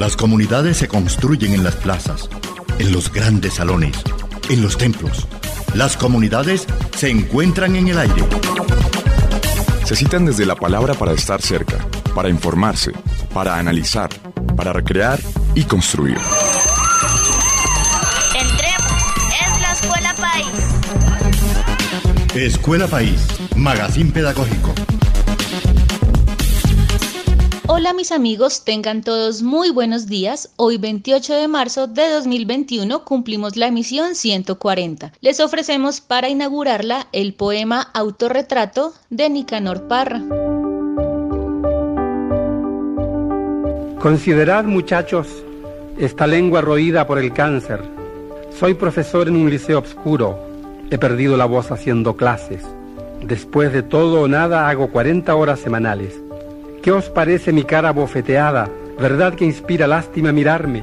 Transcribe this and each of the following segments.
Las comunidades se construyen en las plazas, en los grandes salones, en los templos. Las comunidades se encuentran en el aire. Se citan desde la palabra para estar cerca, para informarse, para analizar, para recrear y construir. Entremos, es la Escuela País. Escuela País, Magazine Pedagógico. Hola mis amigos, tengan todos muy buenos días. Hoy 28 de marzo de 2021 cumplimos la emisión 140. Les ofrecemos para inaugurarla el poema Autorretrato de Nicanor Parra. Considerad muchachos esta lengua roída por el cáncer. Soy profesor en un liceo obscuro. He perdido la voz haciendo clases. Después de todo o nada hago 40 horas semanales. ¿Qué os parece mi cara bofeteada? ¿Verdad que inspira lástima mirarme?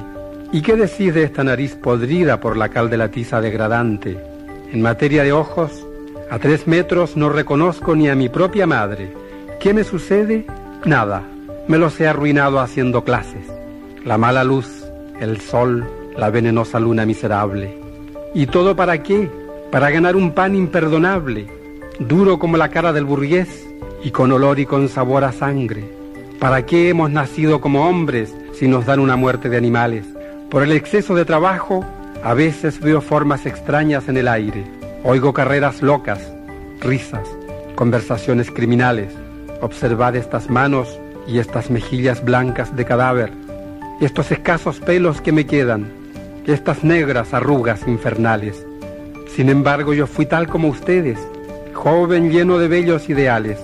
¿Y qué decís de esta nariz podrida por la cal de la tiza degradante? En materia de ojos, a tres metros no reconozco ni a mi propia madre. ¿Qué me sucede? Nada. Me los he arruinado haciendo clases. La mala luz, el sol, la venenosa luna miserable. ¿Y todo para qué? Para ganar un pan imperdonable, duro como la cara del burgués y con olor y con sabor a sangre. ¿Para qué hemos nacido como hombres si nos dan una muerte de animales? Por el exceso de trabajo, a veces veo formas extrañas en el aire. Oigo carreras locas, risas, conversaciones criminales. Observad estas manos y estas mejillas blancas de cadáver, estos escasos pelos que me quedan, estas negras arrugas infernales. Sin embargo, yo fui tal como ustedes, joven lleno de bellos ideales.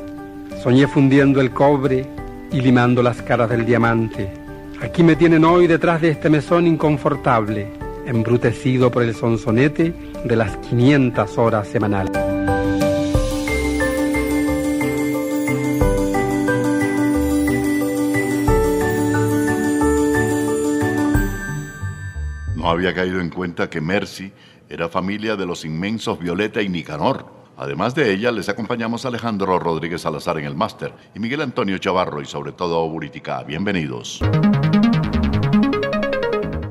Soñé fundiendo el cobre y limando las caras del diamante. Aquí me tienen hoy detrás de este mesón inconfortable, embrutecido por el sonsonete de las 500 horas semanales. No había caído en cuenta que Mercy era familia de los inmensos Violeta y Nicanor Además de ella, les acompañamos Alejandro Rodríguez Salazar en el máster y Miguel Antonio Chavarro y sobre todo Buritica. Bienvenidos.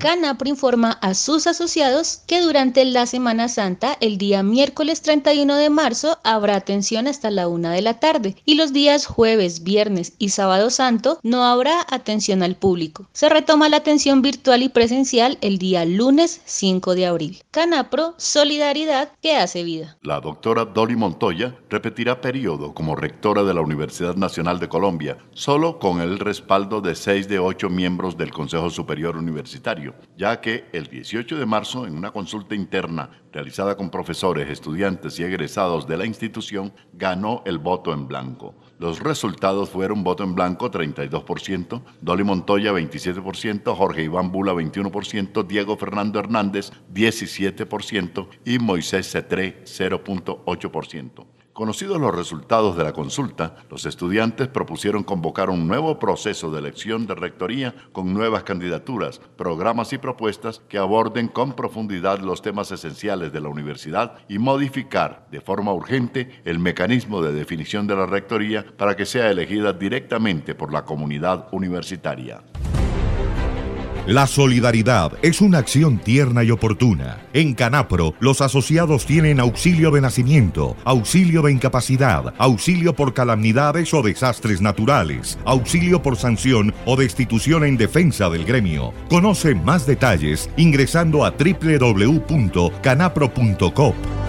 Canapro informa a sus asociados que durante la Semana Santa, el día miércoles 31 de marzo, habrá atención hasta la una de la tarde y los días jueves, viernes y sábado santo no habrá atención al público. Se retoma la atención virtual y presencial el día lunes 5 de abril. Canapro, solidaridad que hace vida. La doctora Dolly Montoya repetirá periodo como rectora de la Universidad Nacional de Colombia, solo con el respaldo de seis de ocho miembros del Consejo Superior Universitario ya que el 18 de marzo, en una consulta interna realizada con profesores, estudiantes y egresados de la institución, ganó el voto en blanco. Los resultados fueron voto en blanco 32%, Dolly Montoya 27%, Jorge Iván Bula 21%, Diego Fernando Hernández 17% y Moisés Cetré 0.8%. Conocidos los resultados de la consulta, los estudiantes propusieron convocar un nuevo proceso de elección de rectoría con nuevas candidaturas, programas y propuestas que aborden con profundidad los temas esenciales de la universidad y modificar de forma urgente el mecanismo de definición de la rectoría para que sea elegida directamente por la comunidad universitaria. La solidaridad es una acción tierna y oportuna. En Canapro, los asociados tienen auxilio de nacimiento, auxilio de incapacidad, auxilio por calamidades o desastres naturales, auxilio por sanción o destitución en defensa del gremio. Conoce más detalles ingresando a www.canapro.com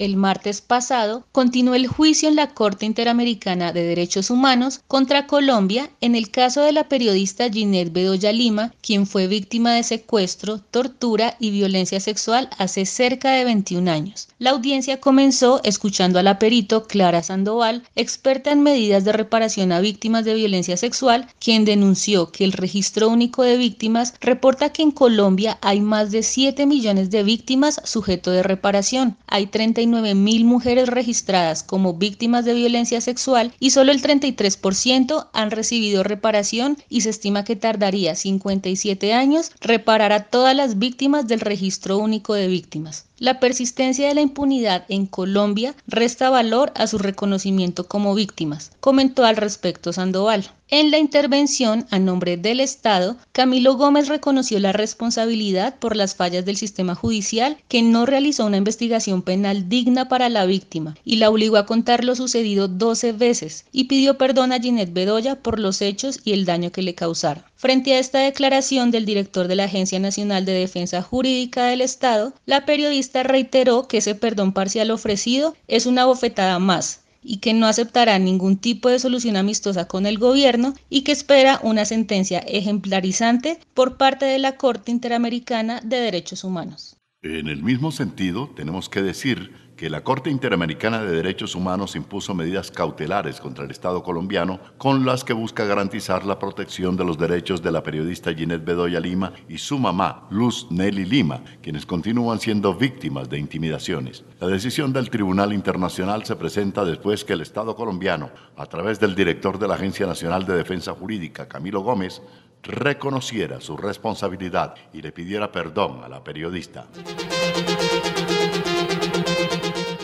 el martes pasado, continuó el juicio en la Corte Interamericana de Derechos Humanos contra Colombia en el caso de la periodista Ginette Bedoya Lima, quien fue víctima de secuestro, tortura y violencia sexual hace cerca de 21 años. La audiencia comenzó escuchando a la perito Clara Sandoval, experta en medidas de reparación a víctimas de violencia sexual, quien denunció que el Registro Único de Víctimas reporta que en Colombia hay más de 7 millones de víctimas sujeto de reparación. Hay 39 mil mujeres registradas como víctimas de violencia sexual y solo el 33% han recibido reparación y se estima que tardaría 57 años reparar a todas las víctimas del registro único de víctimas. La persistencia de la impunidad en Colombia resta valor a su reconocimiento como víctimas, comentó al respecto Sandoval. En la intervención a nombre del Estado, Camilo Gómez reconoció la responsabilidad por las fallas del sistema judicial que no realizó una investigación penal digna para la víctima y la obligó a contar lo sucedido 12 veces y pidió perdón a Ginette Bedoya por los hechos y el daño que le causaron. Frente a esta declaración del director de la Agencia Nacional de Defensa Jurídica del Estado, la periodista reiteró que ese perdón parcial ofrecido es una bofetada más y que no aceptará ningún tipo de solución amistosa con el gobierno y que espera una sentencia ejemplarizante por parte de la Corte Interamericana de Derechos Humanos. En el mismo sentido, tenemos que decir que la Corte Interamericana de Derechos Humanos impuso medidas cautelares contra el Estado colombiano con las que busca garantizar la protección de los derechos de la periodista Ginette Bedoya Lima y su mamá, Luz Nelly Lima, quienes continúan siendo víctimas de intimidaciones. La decisión del Tribunal Internacional se presenta después que el Estado colombiano, a través del director de la Agencia Nacional de Defensa Jurídica, Camilo Gómez, reconociera su responsabilidad y le pidiera perdón a la periodista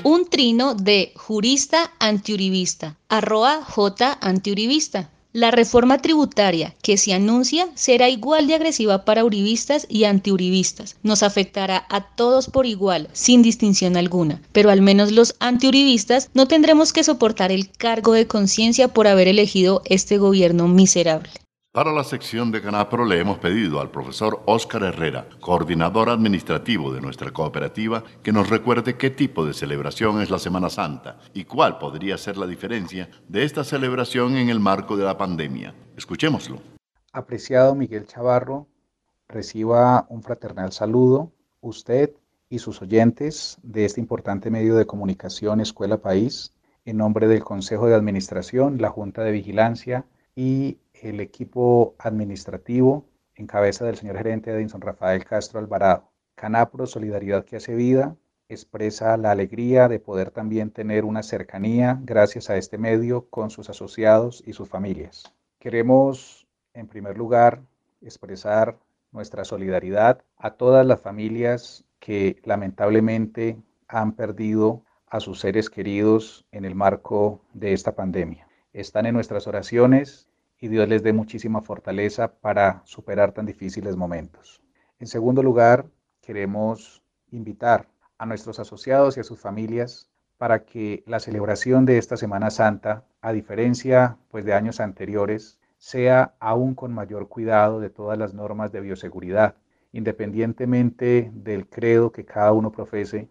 un trino de jurista antiuribista, arroba J antiuribista. La reforma tributaria que se anuncia será igual de agresiva para uribistas y antiuribistas. Nos afectará a todos por igual, sin distinción alguna. Pero al menos los antiuribistas no tendremos que soportar el cargo de conciencia por haber elegido este gobierno miserable. Para la sección de Canapro le hemos pedido al profesor Óscar Herrera, coordinador administrativo de nuestra cooperativa, que nos recuerde qué tipo de celebración es la Semana Santa y cuál podría ser la diferencia de esta celebración en el marco de la pandemia. Escuchémoslo. Apreciado Miguel Chavarro, reciba un fraternal saludo, usted y sus oyentes de este importante medio de comunicación Escuela País, en nombre del Consejo de Administración, la Junta de Vigilancia y el equipo administrativo en cabeza del señor gerente Edinson Rafael Castro Alvarado. Canapro Solidaridad que hace vida expresa la alegría de poder también tener una cercanía gracias a este medio con sus asociados y sus familias. Queremos, en primer lugar, expresar nuestra solidaridad a todas las familias que lamentablemente han perdido a sus seres queridos en el marco de esta pandemia. Están en nuestras oraciones y Dios les dé muchísima fortaleza para superar tan difíciles momentos. En segundo lugar, queremos invitar a nuestros asociados y a sus familias para que la celebración de esta Semana Santa, a diferencia pues de años anteriores, sea aún con mayor cuidado de todas las normas de bioseguridad, independientemente del credo que cada uno profese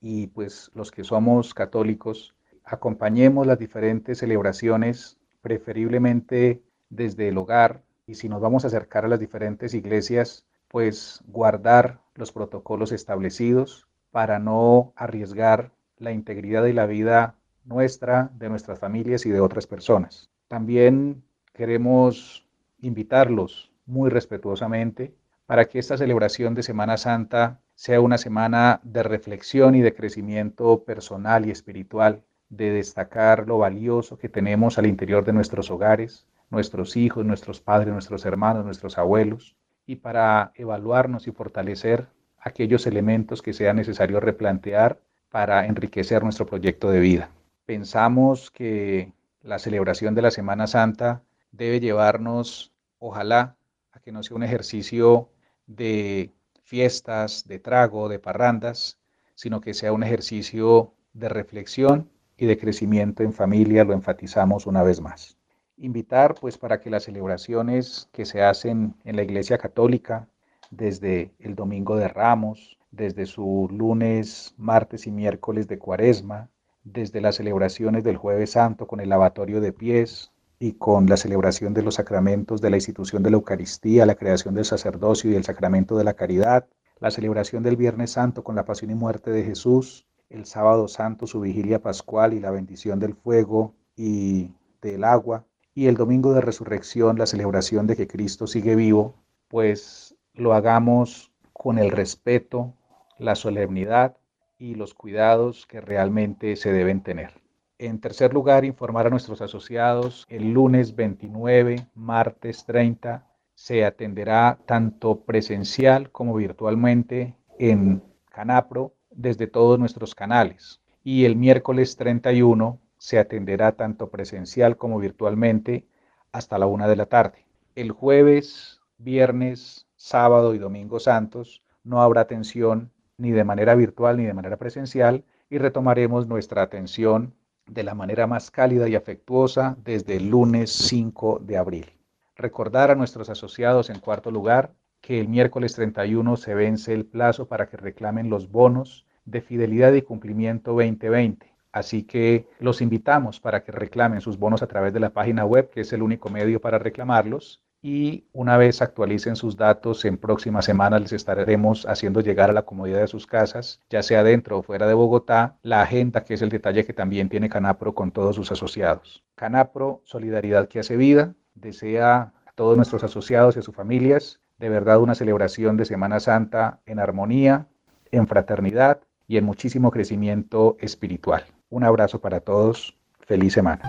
y pues los que somos católicos acompañemos las diferentes celebraciones preferiblemente desde el hogar y si nos vamos a acercar a las diferentes iglesias, pues guardar los protocolos establecidos para no arriesgar la integridad y la vida nuestra, de nuestras familias y de otras personas. También queremos invitarlos muy respetuosamente para que esta celebración de Semana Santa sea una semana de reflexión y de crecimiento personal y espiritual, de destacar lo valioso que tenemos al interior de nuestros hogares, nuestros hijos, nuestros padres, nuestros hermanos, nuestros abuelos, y para evaluarnos y fortalecer aquellos elementos que sea necesario replantear para enriquecer nuestro proyecto de vida. Pensamos que la celebración de la Semana Santa debe llevarnos, ojalá, a que no sea un ejercicio de fiestas, de trago, de parrandas, sino que sea un ejercicio de reflexión y de crecimiento en familia, lo enfatizamos una vez más invitar pues para que las celebraciones que se hacen en la Iglesia Católica desde el Domingo de Ramos, desde su lunes, martes y miércoles de Cuaresma, desde las celebraciones del Jueves Santo con el lavatorio de pies y con la celebración de los sacramentos de la institución de la Eucaristía, la creación del sacerdocio y el sacramento de la caridad, la celebración del Viernes Santo con la pasión y muerte de Jesús, el Sábado Santo su vigilia pascual y la bendición del fuego y del agua, y el domingo de resurrección, la celebración de que Cristo sigue vivo, pues lo hagamos con el respeto, la solemnidad y los cuidados que realmente se deben tener. En tercer lugar, informar a nuestros asociados, el lunes 29, martes 30, se atenderá tanto presencial como virtualmente en Canapro desde todos nuestros canales. Y el miércoles 31 se atenderá tanto presencial como virtualmente hasta la una de la tarde. El jueves, viernes, sábado y domingo santos no habrá atención ni de manera virtual ni de manera presencial y retomaremos nuestra atención de la manera más cálida y afectuosa desde el lunes 5 de abril. Recordar a nuestros asociados en cuarto lugar que el miércoles 31 se vence el plazo para que reclamen los bonos de fidelidad y cumplimiento 2020. Así que los invitamos para que reclamen sus bonos a través de la página web, que es el único medio para reclamarlos. Y una vez actualicen sus datos, en próximas semanas les estaremos haciendo llegar a la comodidad de sus casas, ya sea dentro o fuera de Bogotá, la agenda, que es el detalle que también tiene Canapro con todos sus asociados. Canapro, solidaridad que hace vida, desea a todos nuestros asociados y a sus familias de verdad una celebración de Semana Santa en armonía, en fraternidad y en muchísimo crecimiento espiritual. Un abrazo para todos. Feliz semana.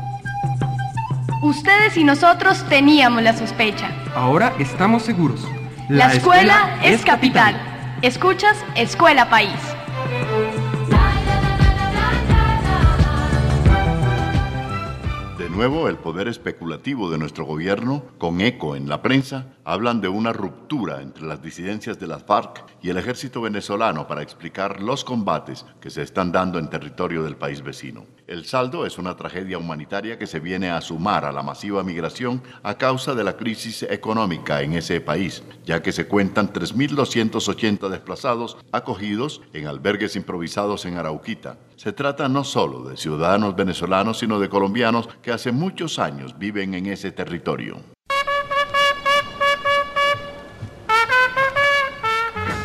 Ustedes y nosotros teníamos la sospecha. Ahora estamos seguros. La, escuela, es capital. Escuchas Escuela País. Nuevo, el poder especulativo de nuestro gobierno, con eco en la prensa, hablan de una ruptura entre las disidencias de las FARC y el ejército venezolano para explicar los combates que se están dando en territorio del país vecino. El saldo es una tragedia humanitaria que se viene a sumar a la masiva migración a causa de la crisis económica en ese país, ya que se cuentan 3.280 desplazados acogidos en albergues improvisados en Arauquita. Se trata no solo de ciudadanos venezolanos, sino de colombianos que hace muchos años viven en ese territorio.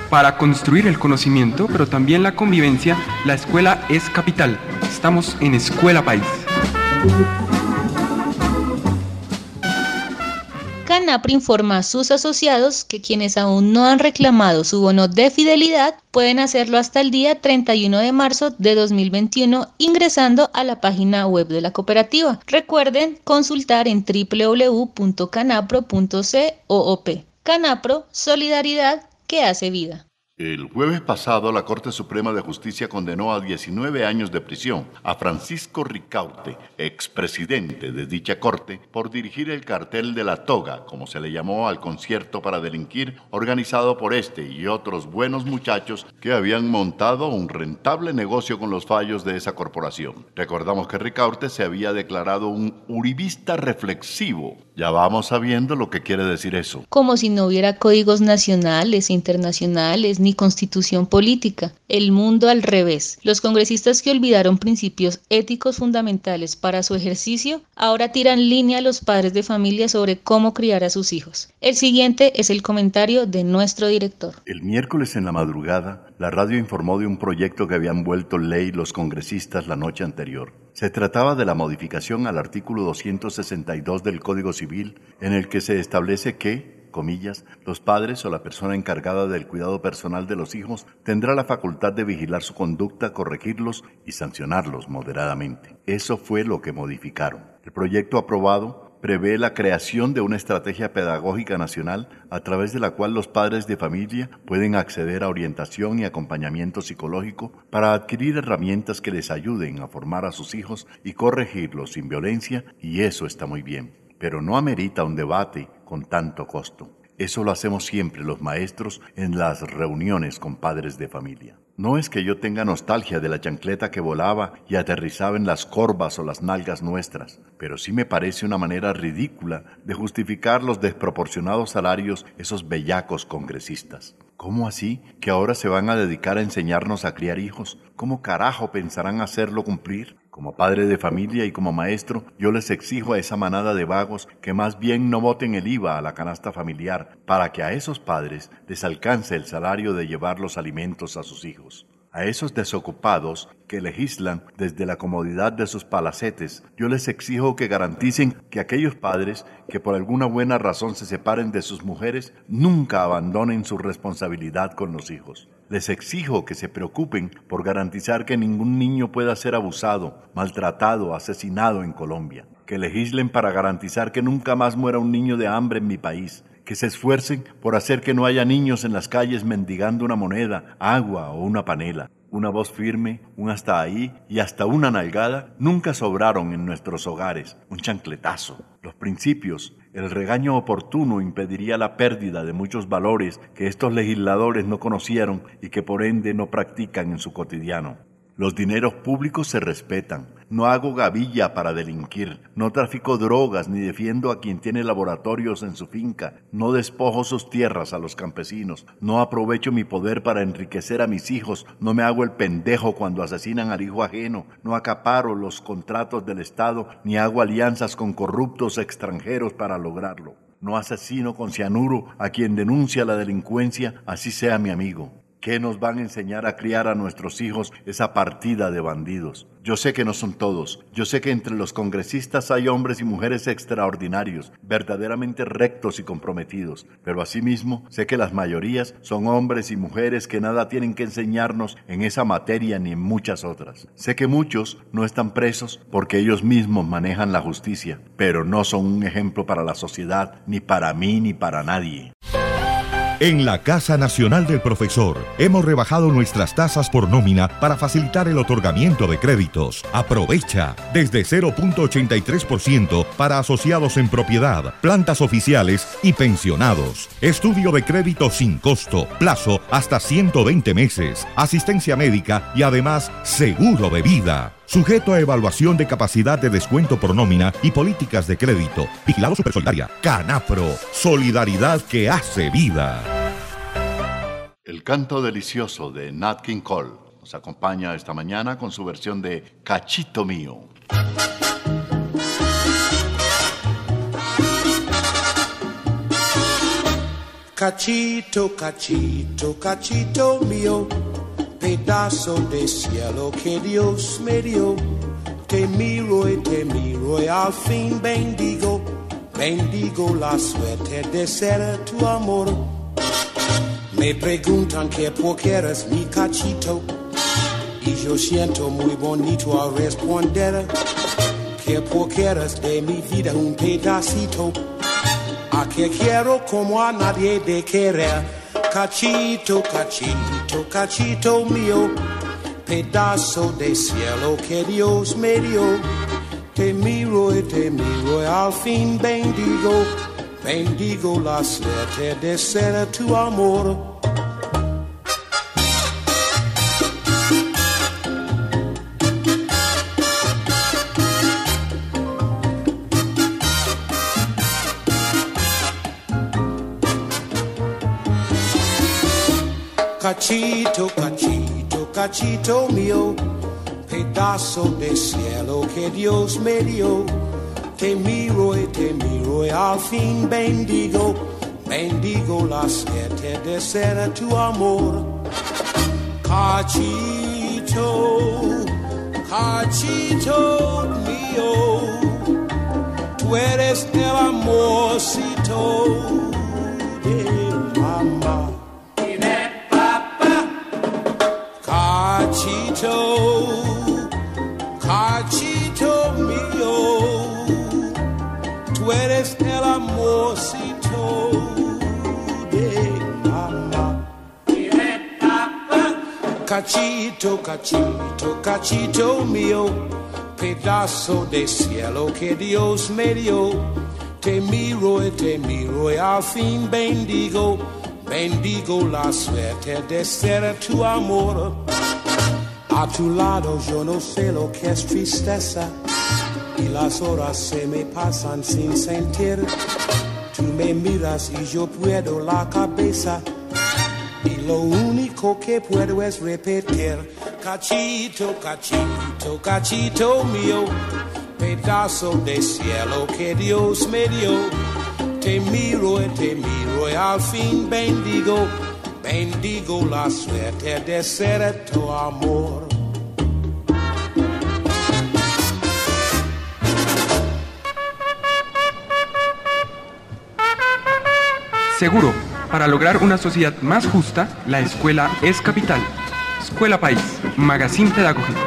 Para construir el conocimiento, pero también la convivencia, la escuela es capital. Estamos en Escuela País. CANAPRO informa a sus asociados que quienes aún no han reclamado su bono de fidelidad pueden hacerlo hasta el día 31 de marzo de 2021 ingresando a la página web de la cooperativa. Recuerden consultar en www.canapro.coop. Canapro, solidaridad que hace vida. El jueves pasado, la Corte Suprema de Justicia condenó a 19 años de prisión a Francisco Ricaurte, expresidente de dicha corte, por dirigir el cartel de la toga, como se le llamó al concierto para delinquir, organizado por este y otros buenos muchachos que habían montado un rentable negocio con los fallos de esa corporación. Recordamos que Ricaurte se había declarado un uribista reflexivo. Ya vamos sabiendo lo que quiere decir eso. Como si no hubiera códigos nacionales, internacionales, ni constitución política. El mundo al revés. Los congresistas que olvidaron principios éticos fundamentales para su ejercicio ahora tiran línea a los padres de familia sobre cómo criar a sus hijos. El siguiente es el comentario de nuestro director. El miércoles en la madrugada, la radio informó de un proyecto que habían vuelto ley los congresistas la noche anterior. Se trataba de la modificación al artículo 262 del Código Civil, en el que se establece que, comillas, los padres o la persona encargada del cuidado personal de los hijos tendrá la facultad de vigilar su conducta, corregirlos y sancionarlos moderadamente. Eso fue lo que modificaron. El proyecto aprobado prevé la creación de una estrategia pedagógica nacional a través de la cual los padres de familia pueden acceder a orientación y acompañamiento psicológico para adquirir herramientas que les ayuden a formar a sus hijos y corregirlos sin violencia, y eso está muy bien pero no amerita un debate con tanto costo. Eso lo hacemos siempre los maestros en las reuniones con padres de familia. No es que yo tenga nostalgia de la chancleta que volaba y aterrizaba en las corvas o las nalgas nuestras, pero sí me parece una manera ridícula de justificar los desproporcionados salarios esos bellacos congresistas. ¿Cómo así? ¿Que ahora se van a dedicar a enseñarnos a criar hijos? ¿Cómo carajo pensarán hacerlo cumplir? Como padre de familia y como maestro, yo les exijo a esa manada de vagos que más bien no voten el IVA a la canasta familiar para que a esos padres les alcance el salario de llevar los alimentos a sus hijos. A esos desocupados que legislan desde la comodidad de sus palacetes, yo les exijo que garanticen que aquellos padres que por alguna buena razón se separen de sus mujeres nunca abandonen su responsabilidad con los hijos. Les exijo que se preocupen por garantizar que ningún niño pueda ser abusado, maltratado, asesinado en Colombia. Que legislen para garantizar que nunca más muera un niño de hambre en mi país. Que se esfuercen por hacer que no haya niños en las calles mendigando una moneda, agua o una panela una voz firme, un hasta ahí y hasta una nalgada nunca sobraron en nuestros hogares, un chancletazo. Los principios, el regaño oportuno impediría la pérdida de muchos valores que estos legisladores no conocieron y que por ende no practican en su cotidiano. Los dineros públicos se respetan. No hago gavilla para delinquir. No trafico drogas ni defiendo a quien tiene laboratorios en su finca. No despojo sus tierras a los campesinos. No aprovecho mi poder para enriquecer a mis hijos. No me hago el pendejo cuando asesinan al hijo ajeno. No acaparo los contratos del Estado ni hago alianzas con corruptos extranjeros para lograrlo. No asesino con cianuro a quien denuncia la delincuencia, así sea mi amigo. ¿Qué nos van a enseñar a criar a nuestros hijos esa partida de bandidos? Yo sé que no son todos. Yo sé que entre los congresistas hay hombres y mujeres extraordinarios, verdaderamente rectos y comprometidos. Pero asimismo sé que las mayorías son hombres y mujeres que nada tienen que enseñarnos en esa materia ni en muchas otras. Sé que muchos no están presos porque ellos mismos manejan la justicia, pero no son un ejemplo para la sociedad, ni para mí ni para nadie. En la Casa Nacional del Profesor hemos rebajado nuestras tasas por nómina para facilitar el otorgamiento de créditos. Aprovecha desde 0.83% para asociados en propiedad, plantas oficiales y pensionados. Estudio de crédito sin costo, plazo hasta 120 meses, asistencia médica y además seguro de vida. Sujeto a evaluación de capacidad de descuento por nómina y políticas de crédito. Vigilado Supersolidaria. Canapro. Solidaridad que hace vida. El canto delicioso de Nat King Cole nos acompaña esta mañana con su versión de Cachito Mío. Cachito, cachito, cachito mío, pedazo de cielo que Dios me dio. Te miro y te miro y al fin bendigo, bendigo la suerte de ser tu amor. Me preguntan que por qué eres mi cachito y yo siento muy bonito al responder que por qué eres de mi vida un pedacito a que quiero como a nadie de querer. Cachito, cachito, cachito mío, pedazo de cielo que Dios me dio. Te miro y te miro y al fin bendigo, bendigo la suerte de ser tu amor. Cachito, cachito, cachito mío, pedazo de cielo que Dios me dio. Te miro y te miro y al fin bendigo, bendigo la suerte de ser tu amor. Cachito, cachito mío, tú eres el amorcito de Cachito, cachito, cachito mío, pedazo de cielo que Dios me dio. Te miro y te miro y al fin bendigo, bendigo la suerte de ser tu amor. A tu lado yo no sé lo que es tristeza y las horas se me pasan sin sentir. Tú me miras y yo puedo la cabeza y lo único que puedo es repetir. Cachito, cachito, cachito mío, pedazo de cielo que Dios me dio. Te miro y te miro y al fin bendigo bendigo la suerte de ser tu amor. Seguro, para lograr una sociedad más justa, la escuela es capital. Escuela País, Magazine Pedagógico.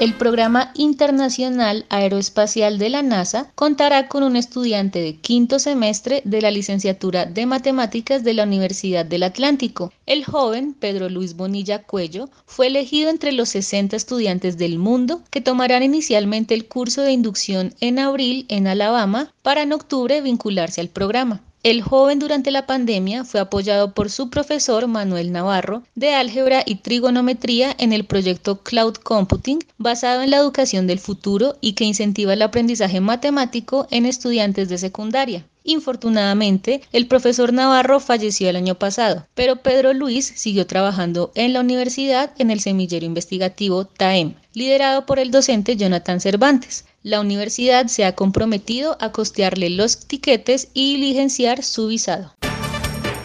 El programa internacional aeroespacial de la NASA contará con un estudiante de quinto semestre de la licenciatura de matemáticas de la Universidad del Atlántico. El joven Pedro Luis Bonilla Cuello fue elegido entre los 60 estudiantes del mundo que tomarán inicialmente el curso de inducción en abril en Alabama para en octubre vincularse al programa. El joven durante la pandemia fue apoyado por su profesor Manuel Navarro de álgebra y trigonometría en el proyecto Cloud Computing basado en la educación del futuro y que incentiva el aprendizaje matemático en estudiantes de secundaria. Infortunadamente, el profesor Navarro falleció el año pasado, pero Pedro Luis siguió trabajando en la universidad en el semillero investigativo TAEM, liderado por el docente Jonathan Cervantes. La universidad se ha comprometido a costearle los tiquetes y diligenciar su visado.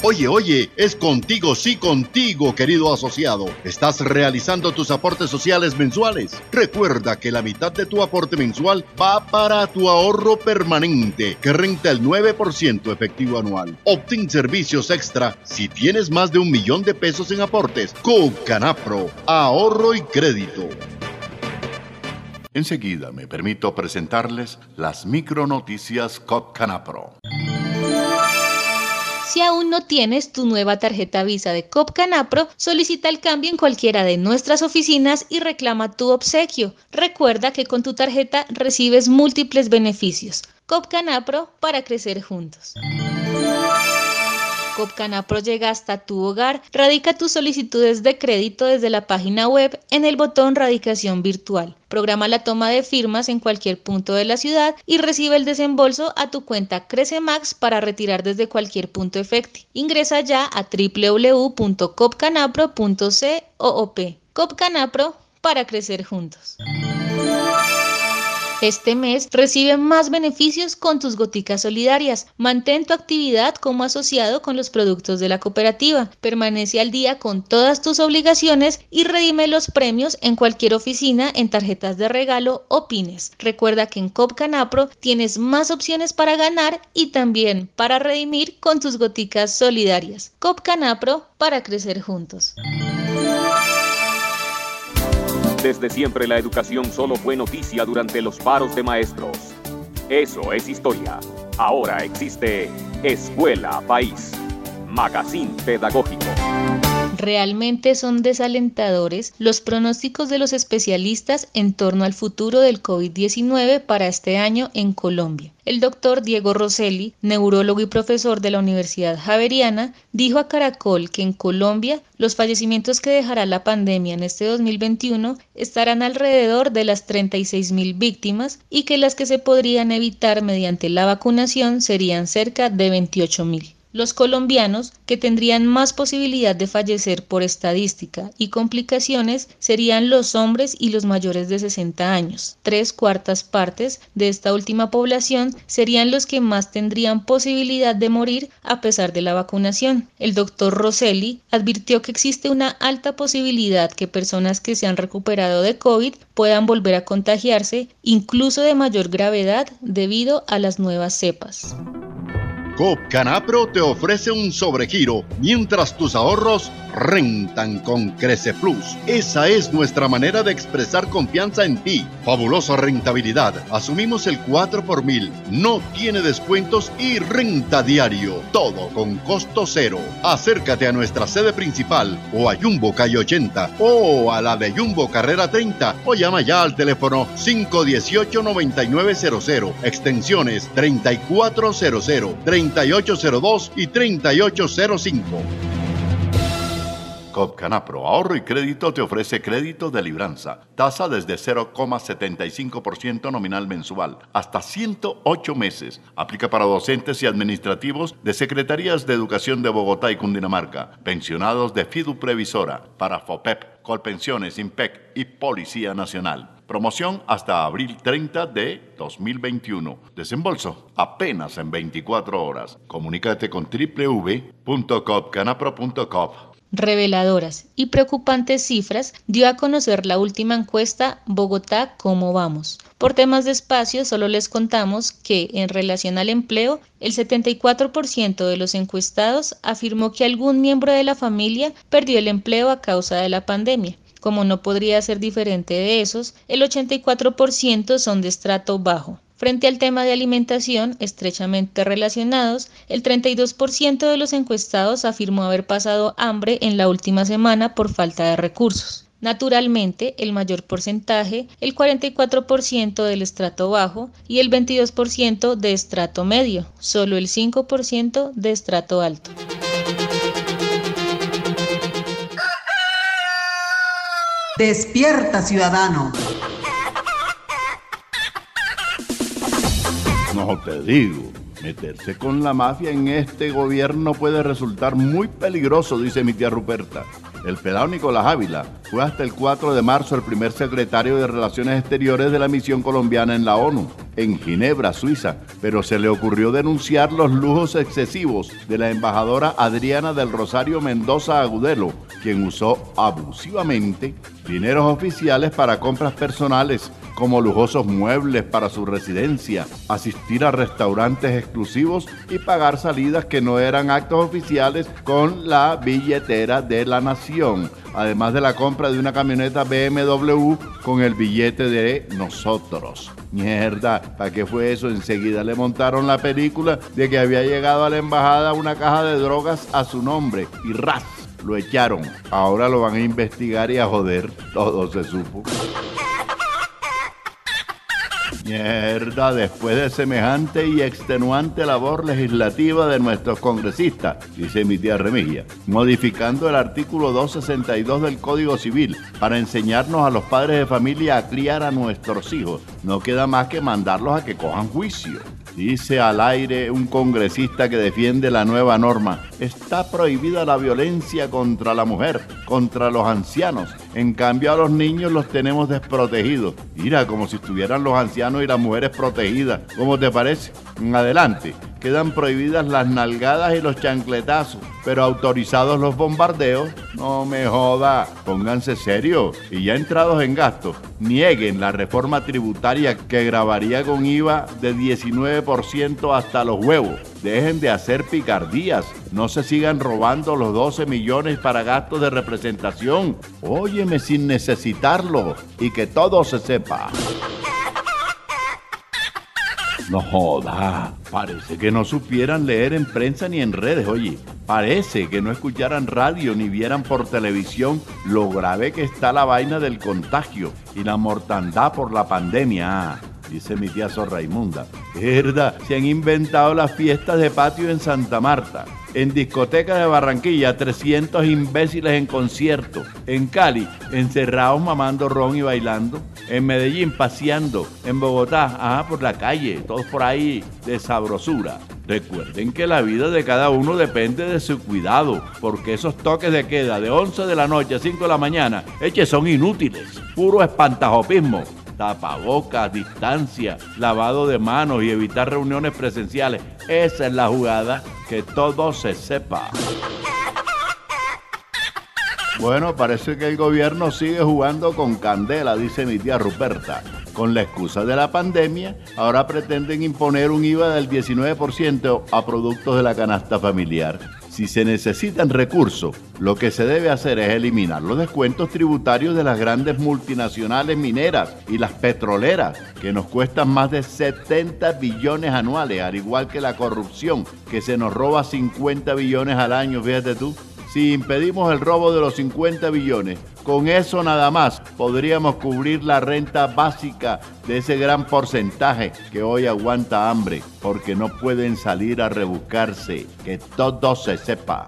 Oye, oye, es contigo, sí contigo, querido asociado. ¿Estás realizando tus aportes sociales mensuales? Recuerda que la mitad de tu aporte mensual va para tu ahorro permanente, que renta el 9% efectivo anual. Obtén servicios extra si tienes más de un millón de pesos en aportes. con Canapro, ahorro y crédito. Enseguida me permito presentarles las micronoticias COP Canapro. Si aún no tienes tu nueva tarjeta Visa de Copcanapro, solicita el cambio en cualquiera de nuestras oficinas y reclama tu obsequio. Recuerda que con tu tarjeta recibes múltiples beneficios. Copcanapro para crecer juntos. Copcanapro llega hasta tu hogar. Radica tus solicitudes de crédito desde la página web en el botón Radicación Virtual. Programa la toma de firmas en cualquier punto de la ciudad y recibe el desembolso a tu cuenta CreceMax para retirar desde cualquier punto efecti. Ingresa ya a www.copcanapro.coop. Copcanapro para crecer juntos. Este mes recibe más beneficios con tus goticas solidarias. Mantén tu actividad como asociado con los productos de la cooperativa. Permanece al día con todas tus obligaciones y redime los premios en cualquier oficina en tarjetas de regalo o pines. Recuerda que en Copcanapro tienes más opciones para ganar y también para redimir con tus goticas solidarias. Copcanapro para crecer juntos. Desde siempre la educación solo fue noticia durante los paros de maestros. Eso es historia. Ahora existe Escuela País, Magazine Pedagógico. Realmente son desalentadores los pronósticos de los especialistas en torno al futuro del COVID-19 para este año en Colombia. El doctor Diego Rosselli, neurólogo y profesor de la Universidad Javeriana, dijo a Caracol que en Colombia los fallecimientos que dejará la pandemia en este 2021 estarán alrededor de las 36 mil víctimas y que las que se podrían evitar mediante la vacunación serían cerca de 28 mil. Los colombianos que tendrían más posibilidad de fallecer por estadística y complicaciones serían los hombres y los mayores de 60 años. Tres cuartas partes de esta última población serían los que más tendrían posibilidad de morir a pesar de la vacunación. El doctor Rosselli advirtió que existe una alta posibilidad que personas que se han recuperado de COVID puedan volver a contagiarse, incluso de mayor gravedad debido a las nuevas cepas. COP Canapro te ofrece un sobregiro mientras tus ahorros rentan con Crece Plus. Esa es nuestra manera de expresar confianza en ti. Fabulosa rentabilidad. Asumimos el 4 por mil. No tiene descuentos y renta diario. Todo con costo cero. Acércate a nuestra sede principal o a Jumbo Calle 80 o a la de Jumbo Carrera 30 o llama ya al teléfono 518-9900. Extensiones 3400, 3802 y 3805. Copcanapro Ahorro y Crédito te ofrece crédito de libranza. Tasa desde 0,75% nominal mensual, hasta 108 meses. Aplica para docentes y administrativos de Secretarías de Educación de Bogotá y Cundinamarca, pensionados de Fidu Previsora, para FOPEP, Colpensiones, IMPEC y Policía Nacional. Promoción hasta abril 30 de 2021. Desembolso apenas en 24 horas. Comunícate con www.copcanapro.com reveladoras y preocupantes cifras dio a conocer la última encuesta Bogotá, ¿cómo vamos? Por temas de espacio, solo les contamos que en relación al empleo, el 74% de los encuestados afirmó que algún miembro de la familia perdió el empleo a causa de la pandemia Como no podría ser diferente de esos, el 84% son de estrato bajo. Frente al tema de alimentación, estrechamente relacionados, el 32% de los encuestados afirmó haber pasado hambre en la última semana por falta de recursos. Naturalmente, el mayor porcentaje, el 44% del estrato bajo y el 22% de estrato medio, solo el 5% de estrato alto. Despierta, ciudadano. No te digo. Meterse con la mafia en este gobierno puede resultar muy peligroso, dice mi tía Ruperta. El pelado Nicolás Ávila fue hasta el 4 de marzo el primer secretario de Relaciones Exteriores de la misión colombiana en la ONU, en Ginebra, Suiza, pero se le ocurrió denunciar los lujos excesivos de la embajadora Adriana del Rosario Mendoza Agudelo, quien usó abusivamente dineros oficiales para compras personales como lujosos muebles para su residencia, asistir a restaurantes exclusivos y pagar salidas que no eran actos oficiales con la billetera de la nación, además de la compra de una camioneta BMW con el billete de nosotros. Mierda, ¿para qué fue eso? Enseguida le montaron la película de que había llegado a la embajada una caja de drogas a su nombre y ras, lo echaron. Ahora lo van a investigar y a joder. Todo se supo. Mierda, después de semejante y extenuante labor legislativa de nuestros congresistas, dice mi tía Remiglia, modificando el artículo 262 del Código Civil para enseñarnos a los padres de familia a criar a nuestros hijos, no queda más que mandarlos a que cojan juicio. Dice al aire un congresista que defiende la nueva norma. Está prohibida la violencia contra la mujer, contra los ancianos. En cambio a los niños los tenemos desprotegidos. Mira, como si estuvieran los ancianos y las mujeres protegidas. ¿Cómo te parece? Adelante quedan prohibidas las nalgadas y los chancletazos, pero autorizados los bombardeos. No me joda, pónganse serio y ya entrados en gasto, nieguen la reforma tributaria que grabaría con IVA de 19% hasta los huevos. Dejen de hacer picardías, no se sigan robando los 12 millones para gastos de representación. Óyeme sin necesitarlo y que todo se sepa. No joda, parece que no supieran leer en prensa ni en redes, oye. Parece que no escucharan radio ni vieran por televisión lo grave que está la vaina del contagio y la mortandad por la pandemia dice mi tía Sor Raimunda. verdad, se han inventado las fiestas de patio en Santa Marta. En discotecas de Barranquilla, 300 imbéciles en concierto. En Cali, encerrados mamando ron y bailando. En Medellín, paseando. En Bogotá, ajá, por la calle, todos por ahí de sabrosura. Recuerden que la vida de cada uno depende de su cuidado, porque esos toques de queda de 11 de la noche a 5 de la mañana, eches son inútiles, puro espantajopismo tapabocas, distancia, lavado de manos y evitar reuniones presenciales. Esa es la jugada, que todo se sepa. Bueno, parece que el gobierno sigue jugando con candela, dice mi tía Ruperta. Con la excusa de la pandemia, ahora pretenden imponer un IVA del 19% a productos de la canasta familiar. Si se necesitan recursos, lo que se debe hacer es eliminar los descuentos tributarios de las grandes multinacionales mineras y las petroleras, que nos cuestan más de 70 billones anuales, al igual que la corrupción, que se nos roba 50 billones al año, fíjate tú. Si impedimos el robo de los 50 billones, con eso nada más podríamos cubrir la renta básica de ese gran porcentaje que hoy aguanta hambre porque no pueden salir a rebuscarse. Que todo se sepa.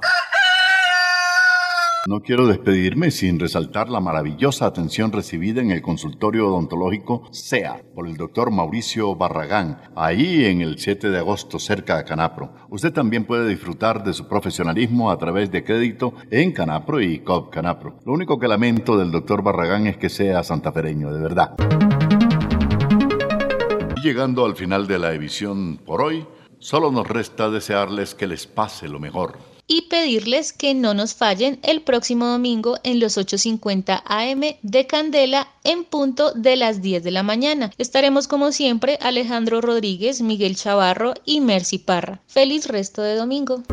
No quiero despedirme sin resaltar la maravillosa atención recibida en el consultorio odontológico SEA por el doctor Mauricio Barragán, ahí en el 7 de agosto cerca de Canapro. Usted también puede disfrutar de su profesionalismo a través de crédito en Canapro y COP Canapro. Lo único que lamento del doctor Barragán es que sea santafereño, de verdad. Llegando al final de la emisión por hoy, solo nos resta desearles que les pase lo mejor y pedirles que no nos fallen el próximo domingo en los 8.50 am de Candela en punto de las 10 de la mañana. Estaremos como siempre Alejandro Rodríguez, Miguel Chavarro y Mercy Parra. Feliz resto de domingo.